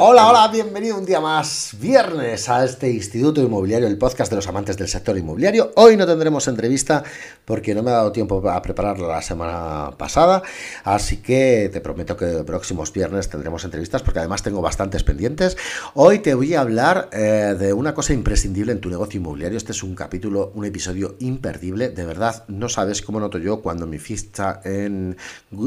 Hola, hola, bienvenido un día más, viernes, a este Instituto Inmobiliario, el podcast de los amantes del sector inmobiliario. Hoy no tendremos entrevista porque no me ha dado tiempo a prepararla la semana pasada, así que te prometo que próximos viernes tendremos entrevistas porque además tengo bastantes pendientes. Hoy te voy a hablar eh, de una cosa imprescindible en tu negocio inmobiliario. Este es un capítulo, un episodio imperdible. De verdad, no sabes cómo noto yo cuando mi ficha en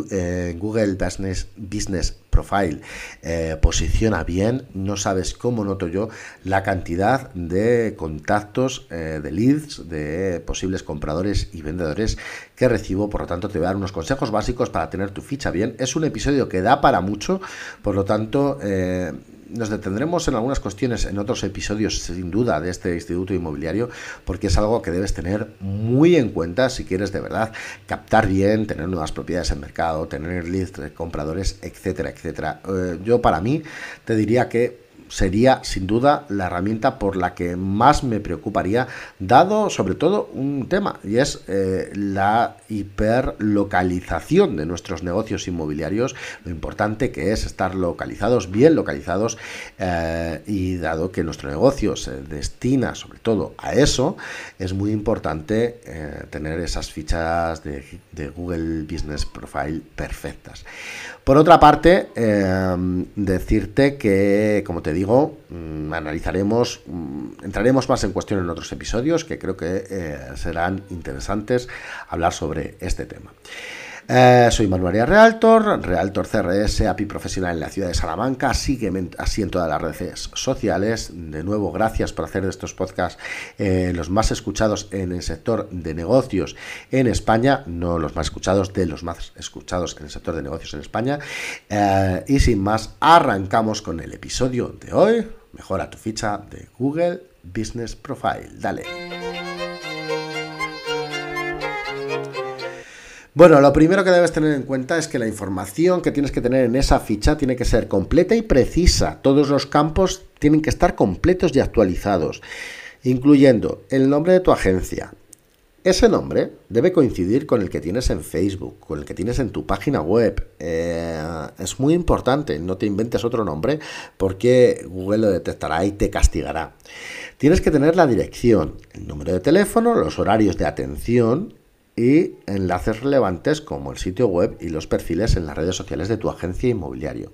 eh, Google Business, Business Profile eh, posiciona bien, no sabes cómo noto yo la cantidad de contactos, eh, de leads, de posibles compradores y vendedores que recibo. Por lo tanto, te voy a dar unos consejos básicos para tener tu ficha bien. Es un episodio que da para mucho, por lo tanto... Eh, nos detendremos en algunas cuestiones en otros episodios, sin duda, de este instituto inmobiliario, porque es algo que debes tener muy en cuenta si quieres de verdad captar bien, tener nuevas propiedades en mercado, tener leads de compradores, etcétera, etcétera. Eh, yo para mí te diría que sería sin duda la herramienta por la que más me preocuparía, dado sobre todo un tema, y es eh, la hiperlocalización de nuestros negocios inmobiliarios, lo importante que es estar localizados, bien localizados, eh, y dado que nuestro negocio se destina sobre todo a eso, es muy importante eh, tener esas fichas de, de Google Business Profile perfectas. Por otra parte, decirte que, como te digo, digo, mm, analizaremos, mm, entraremos más en cuestión en otros episodios que creo que eh, serán interesantes hablar sobre este tema. Eh, soy Manuel Realtor, Realtor CRS, API profesional en la ciudad de Salamanca, sígueme así en todas las redes sociales. De nuevo, gracias por hacer de estos podcasts eh, los más escuchados en el sector de negocios en España, no los más escuchados, de los más escuchados en el sector de negocios en España. Eh, y sin más, arrancamos con el episodio de hoy. Mejora tu ficha de Google Business Profile. Dale. Bueno, lo primero que debes tener en cuenta es que la información que tienes que tener en esa ficha tiene que ser completa y precisa. Todos los campos tienen que estar completos y actualizados, incluyendo el nombre de tu agencia. Ese nombre debe coincidir con el que tienes en Facebook, con el que tienes en tu página web. Eh, es muy importante, no te inventes otro nombre porque Google lo detectará y te castigará. Tienes que tener la dirección, el número de teléfono, los horarios de atención, y enlaces relevantes como el sitio web y los perfiles en las redes sociales de tu agencia inmobiliario.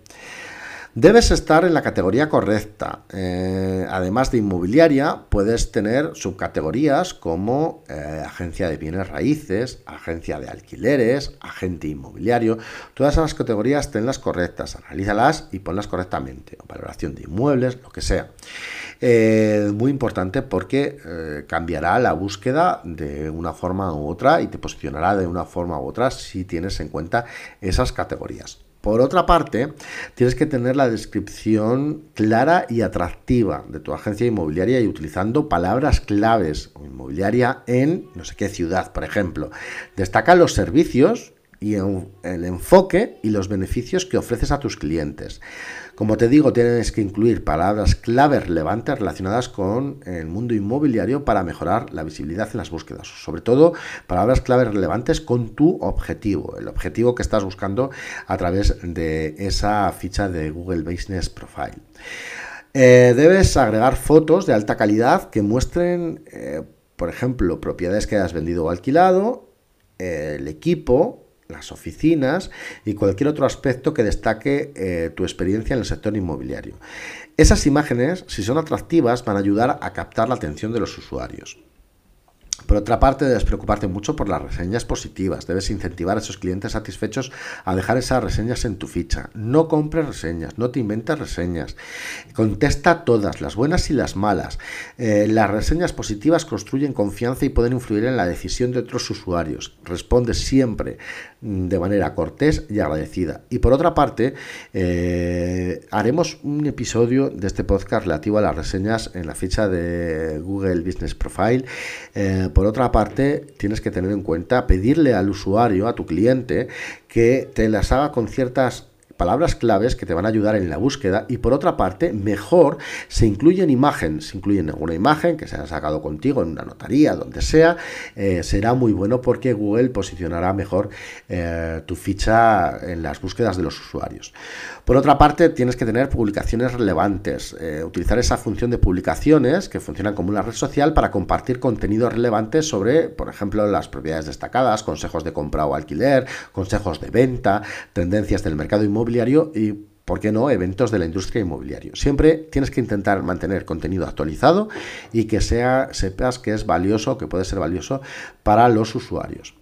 Debes estar en la categoría correcta. Eh, además de inmobiliaria, puedes tener subcategorías como eh, agencia de bienes raíces, agencia de alquileres, agente inmobiliario. Todas esas categorías tenlas correctas, analízalas y ponlas correctamente. valoración de inmuebles, lo que sea. Eh, muy importante porque cambiará la búsqueda de una forma u otra y te posicionará de una forma u otra si tienes en cuenta esas categorías. Por otra parte, tienes que tener la descripción clara y atractiva de tu agencia inmobiliaria y utilizando palabras claves inmobiliaria en no sé qué ciudad, por ejemplo. Destaca los servicios y el enfoque y los beneficios que ofreces a tus clientes. Como te digo, tienes que incluir palabras clave relevantes relacionadas con el mundo inmobiliario para mejorar la visibilidad en las búsquedas. Sobre todo, palabras clave relevantes con tu objetivo, el objetivo que estás buscando a través de esa ficha de Google Business Profile. Eh, debes agregar fotos de alta calidad que muestren, eh, por ejemplo, propiedades que hayas vendido o alquilado, el equipo, las oficinas y cualquier otro aspecto que destaque eh, tu experiencia en el sector inmobiliario. Esas imágenes, si son atractivas, van a ayudar a captar la atención de los usuarios. Por otra parte, debes preocuparte mucho por las reseñas positivas. Debes incentivar a esos clientes satisfechos a dejar esas reseñas en tu ficha. No compres reseñas, no te inventes reseñas. Contesta todas, las buenas y las malas. Eh, las reseñas positivas construyen confianza y pueden influir en la decisión de otros usuarios. Responde siempre mm, de manera cortés y agradecida. Y por otra parte, eh, haremos un episodio de este podcast relativo a las reseñas en la ficha de Google Business Profile. Eh, por otra parte, tienes que tener en cuenta pedirle al usuario, a tu cliente, que te las haga con ciertas palabras claves que te van a ayudar en la búsqueda y por otra parte, mejor se incluyen imágenes, se incluyen alguna imagen que se haya sacado contigo en una notaría, donde sea, eh, será muy bueno porque Google posicionará mejor eh, tu ficha en las búsquedas de los usuarios. Por otra parte, tienes que tener publicaciones relevantes, eh, utilizar esa función de publicaciones que funcionan como una red social para compartir contenido relevante sobre, por ejemplo, las propiedades destacadas, consejos de compra o alquiler, consejos de venta, tendencias del mercado inmobiliario y ¿por qué no?, eventos de la industria inmobiliaria. Siempre tienes que intentar mantener contenido actualizado y que sea, sepas que es valioso, que puede ser valioso para los usuarios.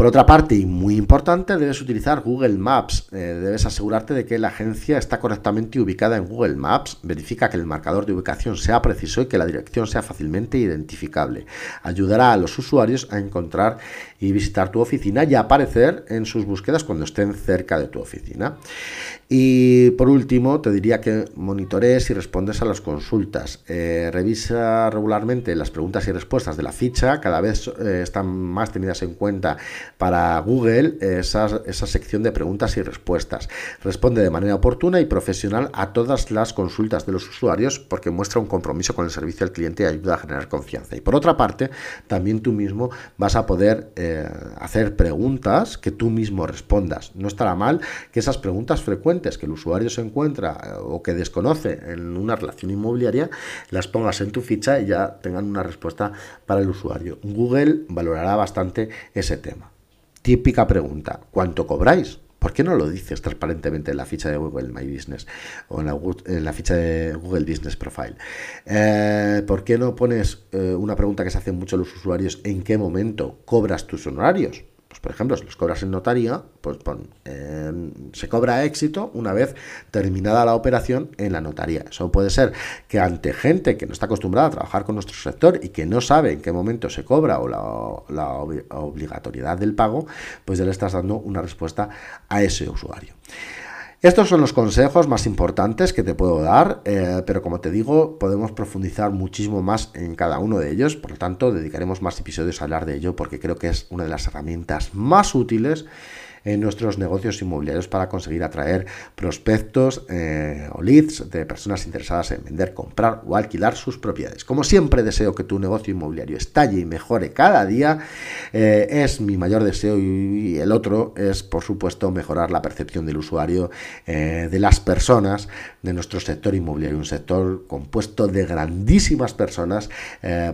Por otra parte, y muy importante, debes utilizar Google Maps. Eh, debes asegurarte de que la agencia está correctamente ubicada en Google Maps. Verifica que el marcador de ubicación sea preciso y que la dirección sea fácilmente identificable. Ayudará a los usuarios a encontrar y visitar tu oficina y aparecer en sus búsquedas cuando estén cerca de tu oficina. Y por último, te diría que monitorees y respondes a las consultas. Eh, revisa regularmente las preguntas y respuestas de la ficha. Cada vez eh, están más tenidas en cuenta para Google esa, esa sección de preguntas y respuestas. Responde de manera oportuna y profesional a todas las consultas de los usuarios porque muestra un compromiso con el servicio al cliente y ayuda a generar confianza. Y por otra parte, también tú mismo vas a poder eh, hacer preguntas que tú mismo respondas. No estará mal que esas preguntas frecuentes que el usuario se encuentra eh, o que desconoce en una relación inmobiliaria, las pongas en tu ficha y ya tengan una respuesta para el usuario. Google valorará bastante ese tema. Típica pregunta, ¿cuánto cobráis? ¿Por qué no lo dices transparentemente en la ficha de Google My Business o en la, ficha de Google Business Profile? Eh, ¿Por qué no pones eh, una pregunta que se hacen mucho los usuarios? ¿En qué momento cobras tus honorarios? Pues por ejemplo, si los cobras en notaría, pues se cobra éxito una vez terminada la operación en la notaría. Eso puede ser que ante gente que no está acostumbrada a trabajar con nuestro sector y que no sabe en qué momento se cobra o la, obligatoriedad del pago, pues ya le estás dando una respuesta a ese usuario. Estos son los consejos más importantes que te puedo dar, eh, pero como te digo, podemos profundizar muchísimo más en cada uno de ellos, por lo tanto, dedicaremos más episodios a hablar de ello porque creo que es una de las herramientas más útiles en nuestros negocios inmobiliarios para conseguir atraer prospectos eh, o leads de personas interesadas en vender, comprar o alquilar sus propiedades. Como siempre deseo que tu negocio inmobiliario estalle y mejore cada día, eh, es mi mayor deseo y, el otro es por supuesto mejorar la percepción del usuario, eh, de las personas, de nuestro sector inmobiliario, un sector compuesto de grandísimas personas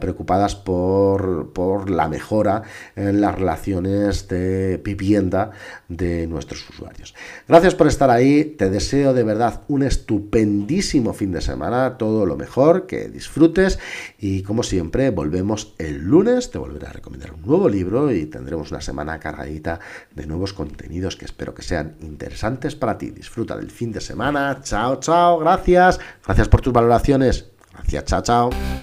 preocupadas por, por la mejora en las relaciones de vivienda de nuestros usuarios. Gracias por estar ahí, te deseo de verdad un estupendísimo fin de semana, todo lo mejor, que disfrutes y como siempre volvemos el lunes, te volveré a recomendar un nuevo libro y tendremos una semana cargadita de nuevos contenidos que espero que sean interesantes para ti. Disfruta del fin de semana, chao, chao, gracias, gracias por tus valoraciones, gracias, chao, chao.